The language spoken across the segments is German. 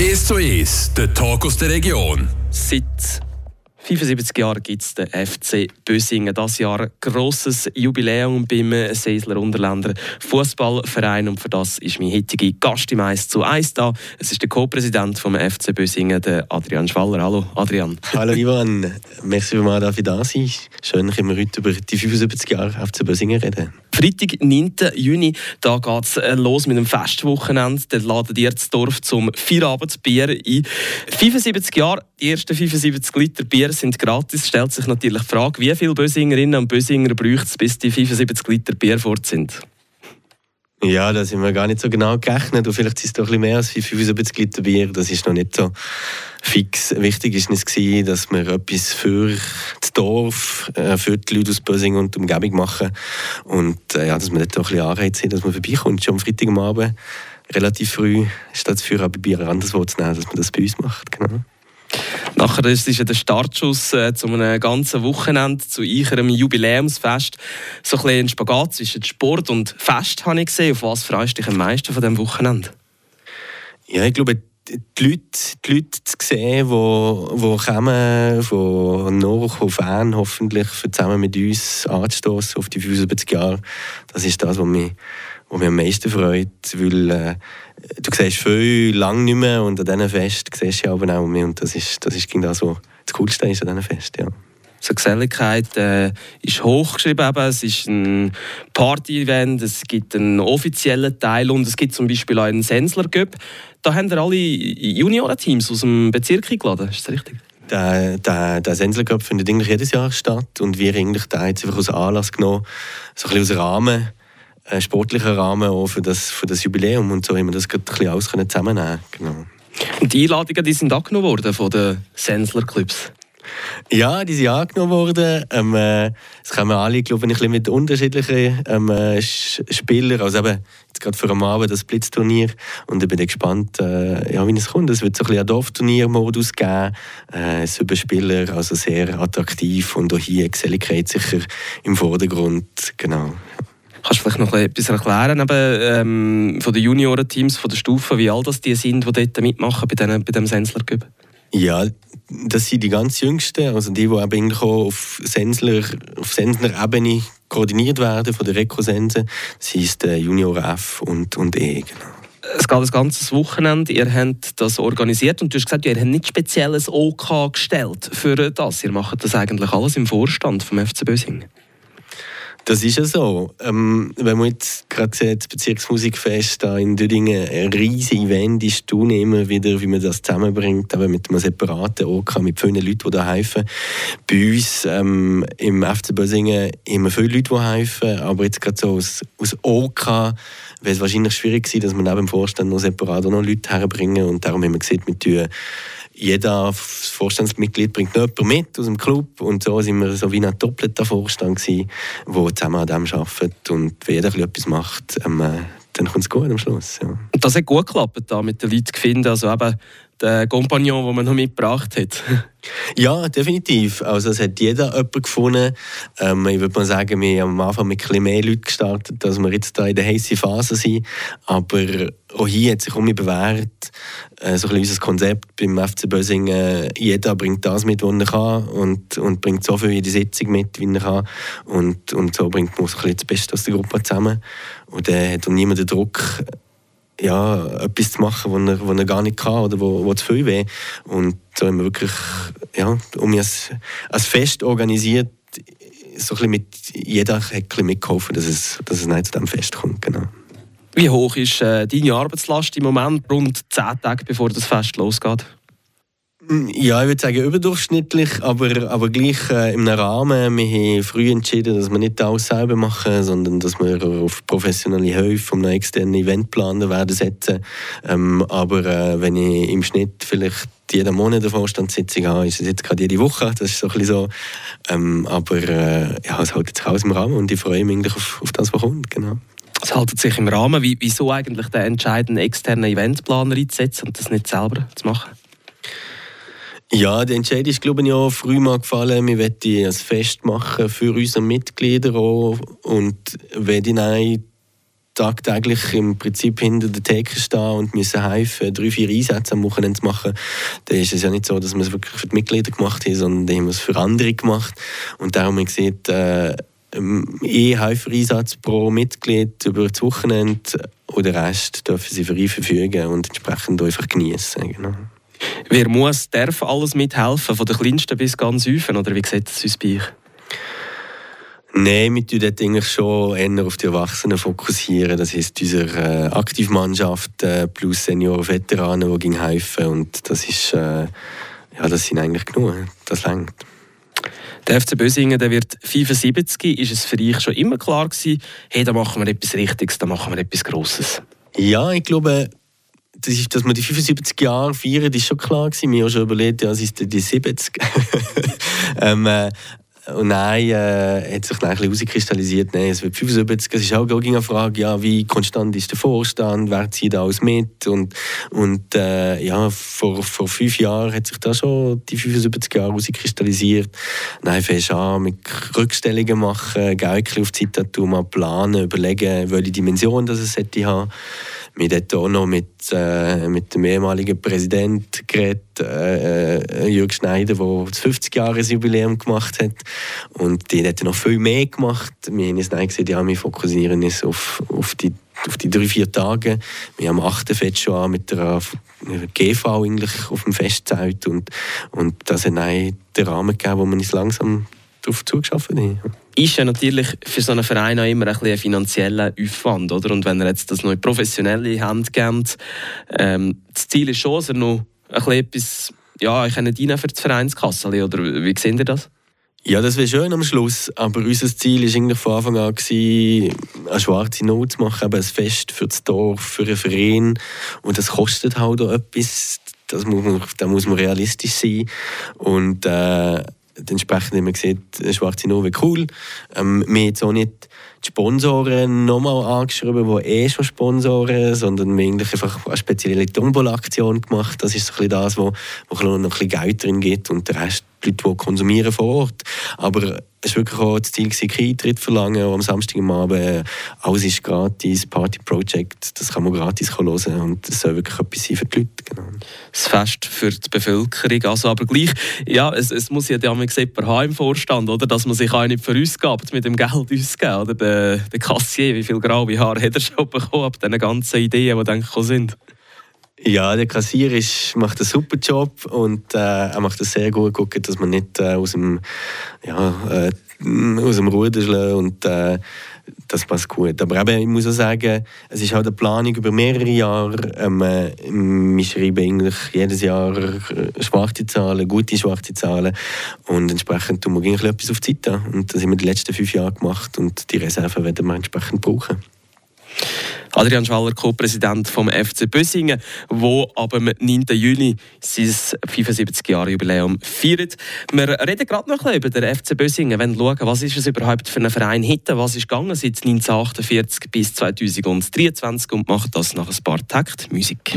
1 zu 1, der Talk aus der Region. Seit 75 Jahren gibt es den FC Bösingen. Das Jahr ein grosses Jubiläum beim Seisler Unterländer Fußballverein. Und für das ist mein heutiger Gast im 1 zu 1 da. Es ist der Co-Präsident vom FC Bösingen, der Adrian Schwaller. Hallo, Adrian. Hallo, Ivan. Merci, dass ich da sein Schön, dass wir heute über die 75 Jahre FC Bösingen reden. Freitag, 9. Juni, da geht es äh, los mit dem Festwochenende. Dann laden ihr das Dorf zum Feierabendbier ein. 75 Jahre, die ersten 75 Liter Bier sind gratis. Stellt sich natürlich die Frage, wie viele Bösingerinnen und Bösinger braucht es, bis die 75 Liter Bier fort sind? Ja, da sind wir gar nicht so genau gerechnet. Und vielleicht ist es doch ein bisschen mehr als 75 Liter Bier. Das ist noch nicht so fix. Wichtig ist es, dass wir etwas für das Dorf, äh, für die Leute aus Bösing und die Umgebung machen. Und äh, ja, dass wir dort auch ein bisschen Anreiz haben, dass man vorbeikommt. Schon am Freitagabend, relativ früh, statt für ein Bier anderswo zu nehmen, dass man das bei uns macht. Genau. Nachher ist es der Startschuss äh, zu einem ganzen Wochenende, zu einem Jubiläumsfest. So ein, ein Spagat zwischen Sport und Fest habe ich gesehen. Auf was freust du dich am meisten von diesem Wochenende? Ja, ich glaube, die Leute, die Leute zu sehen, die, die kommen, von noch auf Fan hoffentlich zusammen mit uns anzustoßen auf die 75 Jahre, das ist das, was mich, was mich am meisten freut, weil äh, du siehst viel lang nicht mehr und an diesen Fest siehst du aber auch mehr und das ist, das ist das, was das Coolste ist an diesen Fest, ja. So Geselligkeit äh, ist hochgeschrieben. Eben. Es ist ein Party-Event, es gibt einen offiziellen Teil und es gibt zum Beispiel auch einen Sensler Cup. Da haben wir alle Juniorenteams aus dem Bezirk eingeladen, ist das richtig? Der, der, der Sensler Cup findet eigentlich jedes Jahr statt und wir eigentlich da jetzt einfach aus Anlass genommen, so ein bisschen aus Rahmen ein sportlicher Rahmen auch für das, für das Jubiläum und so haben wir das ein bisschen alles zusammennehmen genau. Und die Einladungen die sind angenommen worden von den Sensler Clubs? Ja, die sind angenommen worden. Ähm, äh, es kommen alle, glaube ich, mit unterschiedlichen ähm, äh, Spielern. Also eben, jetzt gerade für am Abend das Blitzturnier. Und ich bin gespannt, äh, ja, wie es kommt. Es wird so ein bisschen Dorfturnier-Modus geben. Äh, über Spieler, also sehr attraktiv. Und auch hier Geselligkeit sicher im Vordergrund. Genau. Kannst du vielleicht noch etwas erklären eben, ähm, von den Juniorenteams, von der Stufe, wie alt das die sind, die dort mitmachen bei, diesem bei dem Sensler Cup? Ja, das sind die ganz Jüngsten, also die, die eigentlich auch auf Sensler, auf Sensler-Ebene koordiniert werden von der Reco-Sense. Das heisst äh, Junior F und, und E. Genau. Es geht ein ganzes Wochenende. Ihr habt das organisiert und du hast gesagt, ihr habt nicht spezielles OK gestellt für das. Ihr macht das eigentlich alles im Vorstand vom FC Bösing. Das ist ja so. Ähm, wenn man jetzt gerade sieht, das Bezirksmusikfest da in Düdingen, ein riesiges Event ist, tun immer wieder, wie man das zusammenbringt, aber mit einem separaten OK, mit vielen Leuten, die da helfen. Bei uns ähm, im FC Bösingen immer viele Leute, die helfen, aber jetzt gerade so aus, aus OK wäre es wahrscheinlich schwierig gewesen, dass man neben dem Vorstand noch separat noch Leute herbringen und darum haben wir gesehen, wir tun jeder Vorstandsmitglied bringt jemanden mit aus dem Club und so sind wir so wie ein doppelter Vorstand gewesen, der zusammen an dem arbeitet und wenn jeder etwas macht, ähm, äh, dann kommt es gut am Schluss. Ja. Und das hat gut geklappt, da mit den Leuten zu finden, also eben den Kompagnon, den man noch mitgebracht hat. ja, definitiv. Also es hat jeder jemanden gefunden. Ähm, ich würde mal sagen, wir haben am Anfang mit ein mehr Leuten gestartet, als wir jetzt da in der heißen Phase sind. Aber auch hier hat sich um mich bewährt, äh, so ein unser Konzept beim FC Bösingen. Jeder bringt das mit, was er kann und, und bringt so viel in die Sitzung mit, wie er kann. Und, und so bringt man so ein das Beste aus der Gruppe zusammen. Und dann hat auch niemand den Druck, ja, etwas zu machen, was er, was er gar nicht kann oder wo, zu viel weh. Und so haben wir wirklich, ja, um als, als Fest organisiert, so ein mit, jeder hat ein mitgeholfen, dass es, dass es nicht zu diesem Fest kommt. Genau. Wie hoch ist äh, deine Arbeitslast im Moment, rund zehn Tage bevor das Fest losgeht? Ja, ich würde sagen überdurchschnittlich, aber, aber gleich äh, im Rahmen. Wir haben früh entschieden, dass wir nicht alles selber machen, sondern dass wir auf professionelle Hilfe von einem externen Eventplaner werden setzen. Ähm, aber äh, wenn ich im Schnitt vielleicht jeden Monat eine Vorstandssitzung habe, ist es jetzt gerade jede Woche. Das ist so ein bisschen so. Ähm, aber äh, ja, es hält sich alles im Rahmen und ich freue mich eigentlich auf, auf das, was kommt. Genau. Es hält sich im Rahmen. Wie, wieso eigentlich den entscheidenden externen Eventplaner einzusetzen und das nicht selber zu machen? Ja, der Entscheid ist, glaube ich, auch früh mal gefallen. Wir wollen ein Fest machen für unsere Mitglieder auch. Und wenn ich tagtäglich im Prinzip hinter der Theke stehen und müssen helfen, drei, vier Einsätze am Wochenende zu machen, dann ist es ja nicht so, dass wir es wirklich für die Mitglieder gemacht haben, sondern wir haben es für andere gemacht. Und darum haben wir gesehen, äh, eh Helfereinsatz pro Mitglied über das Wochenende und den Rest dürfen sie frei verfügen und entsprechend einfach genießen. Genau. Wer muss, darf alles mithelfen, von der kleinsten bis ganz häufen, oder wie sieht das bei euch? Nein, wir tun dort eigentlich schon eher auf die Erwachsenen fokussieren. Das heisst, unsere äh, Aktivmannschaft äh, plus Senioren, Veteranen, die gehen helfen. Und das ist, äh, ja, das sind eigentlich genug. Das längt. Der FC Bösingen der wird 75. Ist es für dich schon immer klar gewesen, hey, da machen wir etwas Richtiges, da machen wir etwas Grosses? Ja, ich glaube, das ist, dass wir die 75 Jahre feiern, ist schon klar gewesen. Wir haben schon überlegt, ja, es ist die 70. ähm, äh, und nein, äh, hat sich dann ein bisschen herauskristallisiert, nein, es wird 75. Es ist auch eine Frage, ja, wie konstant ist der Vorstand, wer zieht alles mit? Und, und äh, ja, vor, vor fünf Jahren hat sich da schon die 75 Jahre herauskristallisiert. Nein, fängst an mit Rückstellungen machen, Geld auf die Zeit planen, überlegen, welche Dimension das es hätte haben. Wir haben auch noch mit, äh, mit dem ehemaligen Präsidenten geredet, äh, äh Jürg Schneider, der das 50-Jahres-Jubiläum gemacht hat. Und die hat noch viel mehr gemacht. Wir haben uns gesagt, ja, wir fokussieren uns auf, auf die auf die drei, vier Tage. Wir haben am 8. Fest schon an mit der GV eigentlich auf dem Festzelt und, und das hat den Rahmen gegeben, wo man uns langsam darauf zugeschafft haben ist ja natürlich für so einen Verein auch immer ein, ein finanzieller Aufwand, oder? Und wenn er jetzt das noch in professionelle Hand gibt, ähm, das Ziel ist schon, dass er noch ein bisschen etwas, ja, ich kann für das Vereinskasse, oder? Wie sehen ihr das? Ja, das wäre schön am Schluss, aber unser Ziel war eigentlich von Anfang an, gewesen, eine schwarze Not zu machen, ein Fest für das Dorf, für einen Verein. Und das kostet halt auch etwas, das muss man, da muss man realistisch sein. Und äh, entsprechend wir gesehen, Schwarze Nove cool. Ähm, wir haben jetzt auch nicht die Sponsoren nochmal angeschrieben, die eh schon sponsoren, sondern wir haben einfach eine spezielle Tombola-Aktion gemacht. Das ist so ein bisschen das, wo, wo noch ein bisschen Geld drin gibt und der Rest die Leute, die konsumieren vor Ort. Aber es war wirklich auch das Ziel, keinen Eintritt verlangen Samstag am Abend. Alles ist gratis, Party Project, das kann man gratis hören und das soll wirklich etwas sein für die Leute. Genau. Das Fest für die Bevölkerung, also aber gleich, ja, es, es muss ja damals jemand haben im Vorstand, oder, dass man sich auch nicht verausgabt mit dem Geld ausgeben, oder der, der Kassier, wie viel graue Haare hat er schon bekommen ab diesen ganzen Ideen, die dann sind? Ja, der Kassier ist, macht einen super Job und äh, er macht es sehr gut, gucken, dass man nicht äh, aus dem, ja, äh, aus dem Ruder schlägt und äh, das passt gut. Aber eben, ich muss auch sagen, es ist halt eine Planung über mehrere Jahre. Ähm, äh, wir schreiben eigentlich jedes Jahr äh, schwarze Zahlen, gute schwarze Zahlen und entsprechend tun wir etwas auf die Zeit Und das haben wir die letzten fünf Jahre gemacht und die Reserven werden wir entsprechend brauchen. Adrian Schwaller, Co-Präsident vom FC Bösingen, wo ab dem 9. Juni sein 75-Jahre-Jubiläum feiert. Wir reden gerade noch ein über den FC Bösingen, wenn schauen, was ist es überhaupt für einen Verein heute, was ist gegangen seit 1948 bis 2023 und macht das nach ein paar Takt Musik.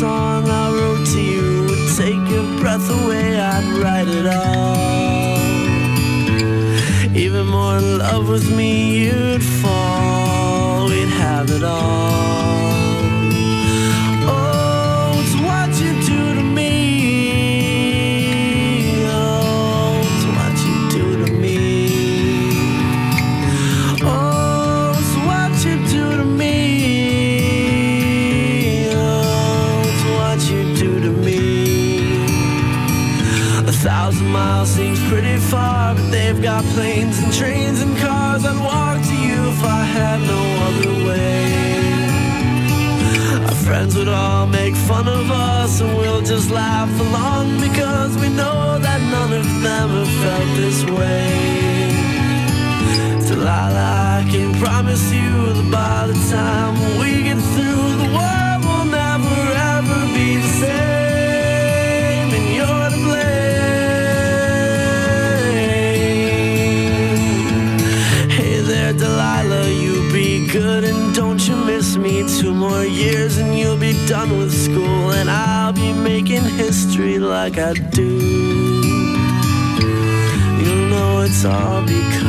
Song I wrote to you would take your breath away, I'd write it all. Even more in love with me, you'd fall. We'd have it all. Planes and trains and cars. I'd walk to you if I had no other way. Our friends would all make fun of us, and we'll just laugh along because we know that none of them have felt this way. Delilah, I can promise you that by the time we good and don't you miss me. Two more years and you'll be done with school, and I'll be making history like I do. You'll know it's all because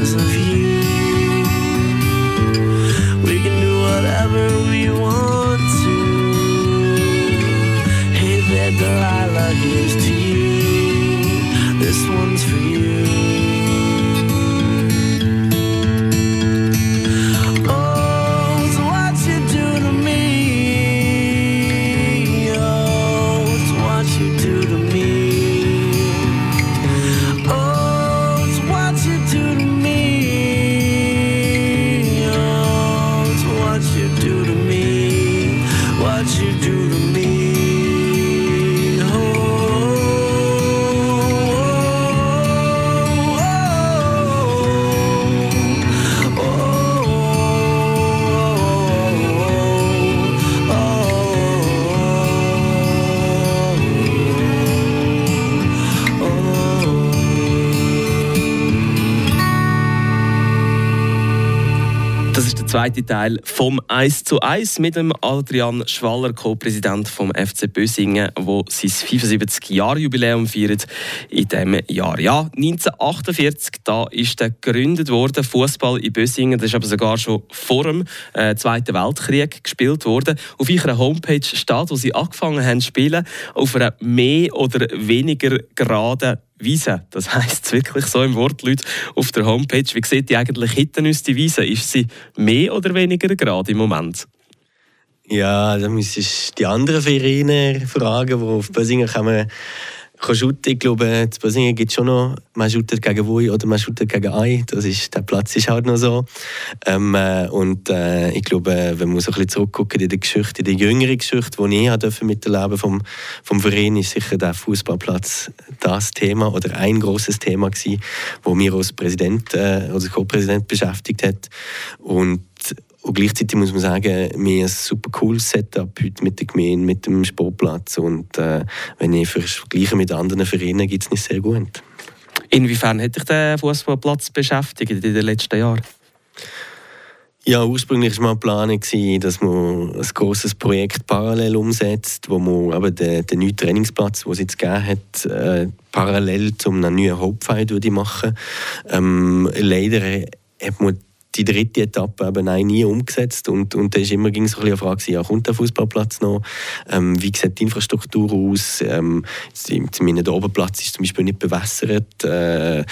zweite Teil vom 1 zu 1 mit dem Adrian Schwaller, Co-Präsident vom FC Bösingen, wo sein 75-Jahr-Jubiläum feiert in diesem Jahr. Ja, 1948, da ist der gegründet worden, Fußball in Bösingen. Das ist aber sogar schon vor dem äh, Zweiten Weltkrieg gespielt worden. Auf ihrer Homepage steht, wo sie angefangen haben zu spielen, auf einer mehr oder weniger geraden Wiese. Das heisst wirklich so im Wortlaut auf der Homepage. Wie sieht die eigentlich hinten aus, die Wiese? Ist sie mehr oder weniger gerade im Moment? Ja, da müsstest du die anderen Vereine fragen, wo auf Bösingen man kann. Ich glaube, in Bösingen gibt es schon noch, man shootet gegen Wui oder man shootet gegen Ei. Das ist, der Platz ist halt noch so. Ähm, äh, und äh, ich glaube, wenn man so ein bisschen zurückgucken in die Geschichte, in die jüngere Geschichte, die ich durfte miterleben vom, vom Verein, ist sicher der Fußballplatz das Thema oder ein großes Thema gewesen, wo mir als Präsident, äh, als Co-Präsident beschäftigt hat. Und und gleichzeitig muss man sagen, wir haben ein super cooles Setup heute mit der Gemeinde, mit dem Sportplatz. Und äh, wenn ich vergleiche mit anderen Vereinen, geht es nicht sehr gut. Inwiefern hat dich der Fußballplatz beschäftigt in den letzten Jahren? Ja, ursprünglich war mal Plan, dass man ein grosses Projekt parallel umsetzt, wo man aber den, den neuen Trainingsplatz, den es jetzt gegeben hat, äh, parallel zum neuen Hauptfeind machen ähm, Leider hat man die dritte Etappe eben nein, nie umgesetzt und, und da ist immer ging so ein eine Frage, ja, kommt der Fußballplatz noch? Ähm, wie sieht die Infrastruktur aus? Ähm, mein Oberplatz ist zum Beispiel nicht bewässert äh,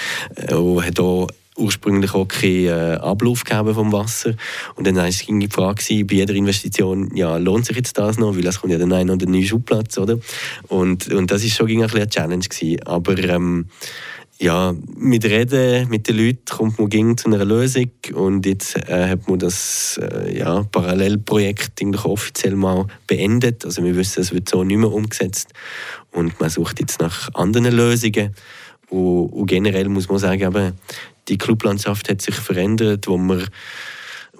und hat auch ursprünglich auch keinen äh, Ablauf gegeben vom Wasser. Und dann war die Frage bei jeder Investition, ja, lohnt sich jetzt das noch? Weil es kommt ja dann noch der neue Schubplatz, oder? Und, und das ist schon ein eine Challenge gewesen. Aber ähm, ja, mit Reden mit den Leuten kommt man ging zu einer Lösung und jetzt äh, hat man das äh, ja, Parallelprojekt offiziell mal beendet. Also wir wissen, es wird so nicht mehr umgesetzt und man sucht jetzt nach anderen Lösungen. Und, und generell muss man sagen, eben, die Clublandschaft hat sich verändert, wo wir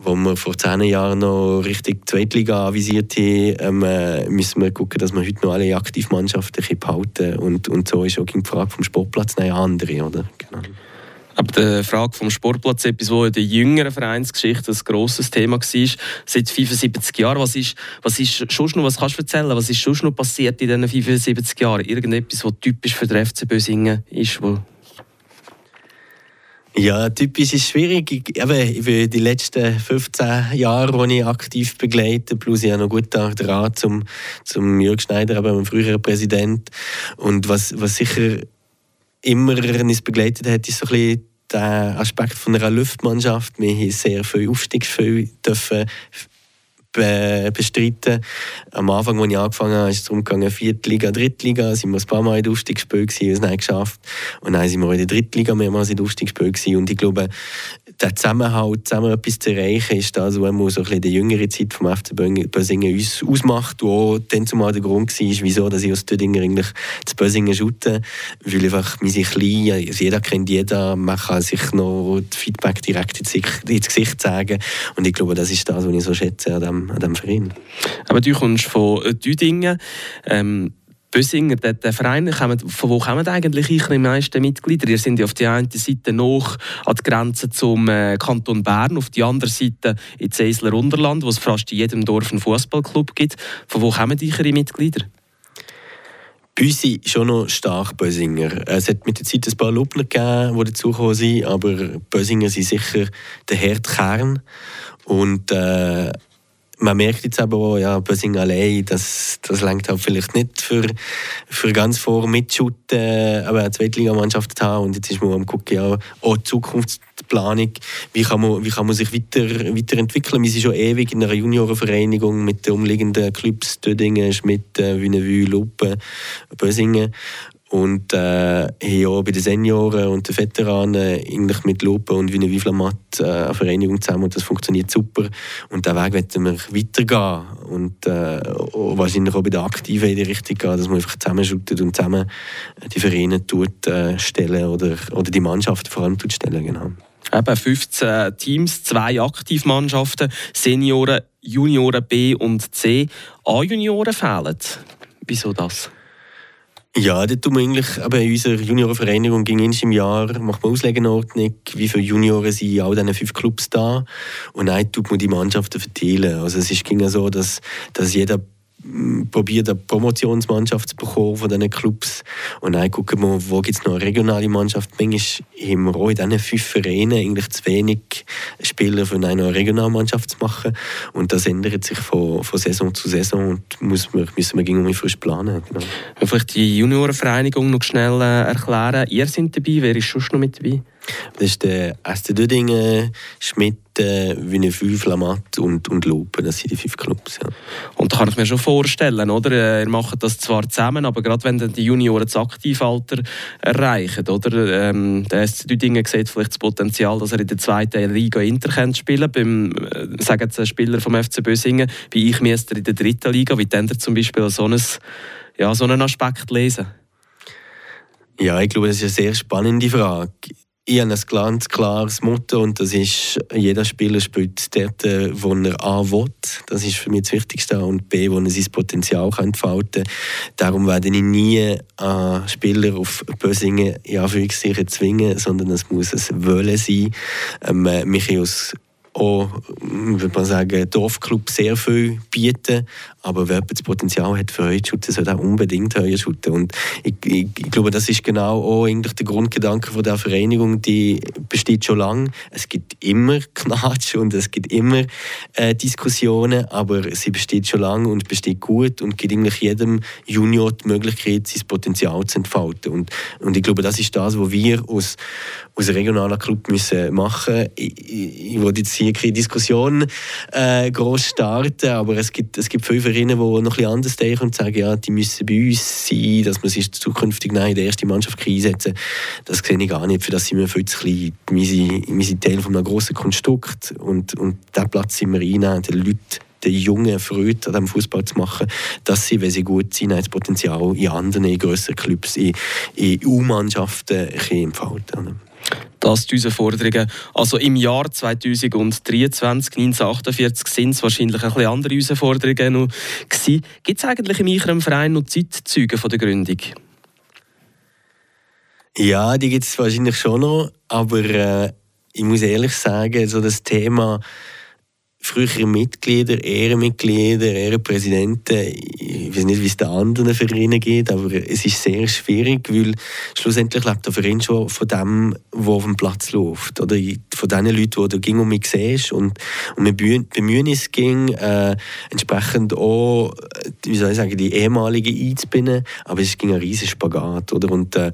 wo wir vor zehn Jahren noch richtig Zweitliga avisiert haben, ähm, müssen wir gucken, dass wir heute noch alle Aktivmannschaften behalten und, und so ist auch die Frage vom Sportplatz eine andere. Oder? Genau. Aber die Frage vom Sportplatz, etwas, wo in der jüngeren Vereinsgeschichte ein grosses Thema war, seit 75 Jahren. Was ist, was ist schon noch, was kannst du erzählen? Was ist schon noch passiert in diesen 75 Jahren? Irgendetwas, was typisch für den FC Bösingen ist, wo ja, typisch ist schwierig. Ich, eben, die letzten 15 Jahre, die ich aktiv begleite, plus ich habe noch gut den Rat zum, zum Jörg Schneider, aber mein früherer Präsident. Und was, was sicher immer uns begleitet hat, ist so ein bisschen der Aspekt von einer Luftmannschaft. Wir haben sehr viel Aufstiegsspiele dürfen bestreiten. Am Anfang, als ich angefangen habe, ist es darum gegangen, Viertliga, Drittliga, sind wir ein paar Mal in der Aufstiegsspiel gewesen, es nicht geschafft. Und dann sind wir in der Drittliga mehrmals in der Aufstiegsspiel. Und ich glaube, der Zusammenhalt, zusammen etwas zu erreichen, ist das, was so ein bisschen die jüngere Zeit vom FC Bösingen uns ausmacht, wo dann zumal der Grund war, wieso dass ich aus Tödinger eigentlich zu Bösingen shoote. Weil einfach, wir sind klein, also jeder kennt jeden, man kann sich noch das Feedback direkt ins Gesicht sagen. Und ich glaube, das ist das, was ich so schätze an dem, an dem Verein. Aber du kommst von Düdingen. Ähm Bösinger, der, der Verein, von wo kommen eigentlich die meisten Mitglieder? Ihr seid ja auf der einen Seite noch an der Grenze zum äh, Kanton Bern, auf der anderen Seite ins Eisler Unterland, wo es fast in jedem Dorf einen Fußballclub gibt. Von wo kommen eure Mitglieder? Bei uns sind schon noch stark Bösinger. Es hat mit der Zeit ein paar Lubner gegeben, die dazugekommen sind, aber Bösinger sind sicher der Herdkern. Und äh, man merkt jetzt aber auch, ja, Bösing allein, das, das lenkt halt vielleicht nicht für, für ganz vor mitschuten, aber eine Zweitligamannschaft zu haben. Und jetzt ist man am gucken, ja, auch die Zukunftsplanung, wie kann man, wie kann man sich weiter, weiterentwickeln. Wir sind schon ewig in einer Juniorenvereinigung mit den umliegenden Clubs, Dödingen, Schmidt, Wünnewü, Luppen, Bösingen und äh, haben auch bei den Senioren und den Veteranen eigentlich mit Lupe und Wiener Wiflamat äh, eine Vereinigung zusammen und das funktioniert super. Und diesen Weg werden wir weitergehen und äh, wahrscheinlich auch bei den Aktiven in die Richtung gehen, dass man einfach zusammenschuttet und zusammen die Vereine tut, äh, stellen oder, oder die Mannschaften vor allem tut stellen. Genau. Eben 15 Teams, zwei Aktivmannschaften, Senioren, Junioren B und C. A-Junioren fehlen. Wieso das? Ja, da tun wir eigentlich, aber in unserer Juniorenvereinigung ging im Jahr, macht man Auslegenordnung, wie viele Junioren sind in all diesen fünf Clubs da und dann tut man die Mannschaften verteilen. Also es ist ging so, dass, dass jeder probiert eine Promotionsmannschaft zu bekommen von diesen Clubs. Und dann gucken wir, wo gibt es noch eine regionale Mannschaft. Manchmal haben wir auch in diesen fünf Vereinen eigentlich zu wenig Spieler für eine Regionalmannschaft zu machen. Und das ändert sich von, von Saison zu Saison und muss man, müssen wir irgendwie frisch planen. Genau. Vielleicht die Juniorenvereinigung noch schnell äh, erklären. Ihr seid dabei, wer ist schon noch mit dabei? Das ist der SC Dödingen, Schmidt, Wiener Flamat und, und Lupe. Das sind die fünf Clubs. Ja. Und da kann ich mir schon vorstellen, oder? Äh, ihr macht das zwar zusammen, aber gerade wenn dann die Junioren das Aktivalter erreichen, oder? Ähm, der SC Dödingen sieht vielleicht das Potenzial, dass er in der zweiten Liga Inter spielen Beim, äh, sagen jetzt Spieler vom FC Bösingen, wie ich müsste in der dritten Liga, wie dann zum Beispiel so einen, ja, so einen Aspekt lesen? Ja, ich glaube, das ist eine sehr spannende Frage ich habe ein ganz klares Motto und das ist, jeder Spieler spielt dort, äh, wo er A will. Das ist für mich das Wichtigste. Und B, wo er sein Potenzial entfalten kann. Darum werde ich nie einen Spieler auf Bösingen in Anführungszeichen zwingen, sondern es muss ein Wollen sein. Ähm, mich aus auch, würde man sagen, Dorfclub sehr viel bieten. Aber wer das Potenzial hat für Heuschuten, soll auch unbedingt Heuschuten. Und ich, ich, ich, glaube, das ist genau auch eigentlich der Grundgedanke von der Vereinigung. Die besteht schon lange. Es gibt immer Knatsch und es gibt immer äh, Diskussionen, aber sie besteht schon lange und besteht gut und gibt eigentlich jedem Junior die Möglichkeit, sein Potenzial zu entfalten. Und, und ich glaube, das ist das, was wir aus, aus einem regionalen Club müssen machen. Ich, ich, ich will jetzt hier keine Diskussion äh, groß starten, aber es gibt, es gibt viele Vereine, die noch bisschen anders denken und sagen, ja, die müssen bei uns sein, dass man sich zukünftig in die erste Mannschaft einsetzen. Das sehe ich gar nicht, für das sind wir viel zu klein. Wir sind, wir Teil von einem grossen Konstrukt und, und diesen Platz sind wir einnehmen, den Leuten den jungen Freude an diesem Fußball zu machen, dass sie, wenn sie gut sind, das Potenzial in anderen, in grösseren Clubs, in, in U-Mannschaften entfalten das die unsere Forderungen. Also im Jahr 2023, 1948, sind es wahrscheinlich ein bisschen andere Herausforderungen noch gewesen. Gibt es eigentlich in eurem Verein noch Zeitzeugen der Gründung? Ja, die gibt es wahrscheinlich schon noch, aber äh, ich muss ehrlich sagen, so das Thema frühere Mitglieder, Ehrenmitglieder, Ehrenpräsidenten, ich weiß nicht, wie es den anderen Vereinen geht, aber es ist sehr schwierig, weil schlussendlich lebt der Verein schon von dem, was auf dem Platz läuft. Oder von den Leuten, die du ging um mich siehst. Und, und wir bemühen uns, ging, äh, entsprechend auch, wie soll ich sagen, die ehemaligen einzubinden, aber es ging ein riesiger Spagat. Oder? Und, äh,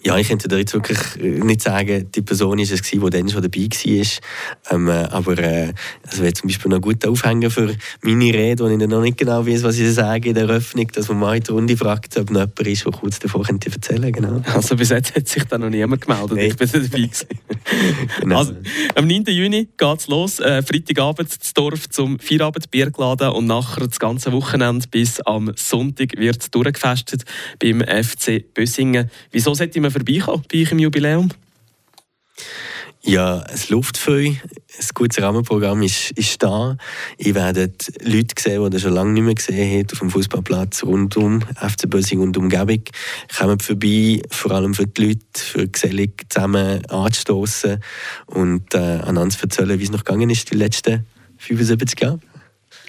ja, ich könnte dir jetzt wirklich äh, nicht sagen, die Person ist es gewesen, die dann schon dabei war. Ähm, äh, aber äh, das wäre zum Beispiel noch gut aufhängen für meine Rede, wo ich noch nicht genau weiß, was ich sage in der Eröffnung, dass man mal in der Runde fragt, ob noch jemand ist, der kurz davor könnte erzählen genau. Also bis jetzt hat sich da noch niemand gemeldet. Nee. Ich bin dabei gewesen. genau. also, am 9. Juni geht es los. Äh, Freitagabend das Dorf zum Feierabendbier geladen und nachher das ganze Wochenende bis am Sonntag wird durchgefestet beim FC Bösingen. Wieso sollte man man vorbeikommen bei euch im Jubiläum? Ja, ein Luftfeu, ein gutes Rahmenprogramm ist, ist da. Ihr werdet Leute sehen, die ihr schon lange nicht mehr gesehen habt, auf dem Fußballplatz rund um FC Bösing und Umgebung. Kommt vorbei, vor allem für die Leute, für gesellig zusammen anzustoßen und äh, aneinander zu erzählen, wie es noch gegangen ist die letzten 75 Jahre.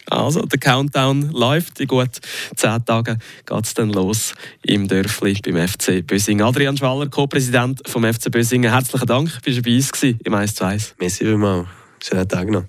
Also, der Countdown läuft. In gut zehn Tagen geht es dann los im Dörfli beim FC Bösingen. Adrian Schwaller, Co-Präsident vom FC Bösingen, herzlichen Dank. Bist du bei uns im 1 zu 1. Merci vielmals. Schönen Tag noch.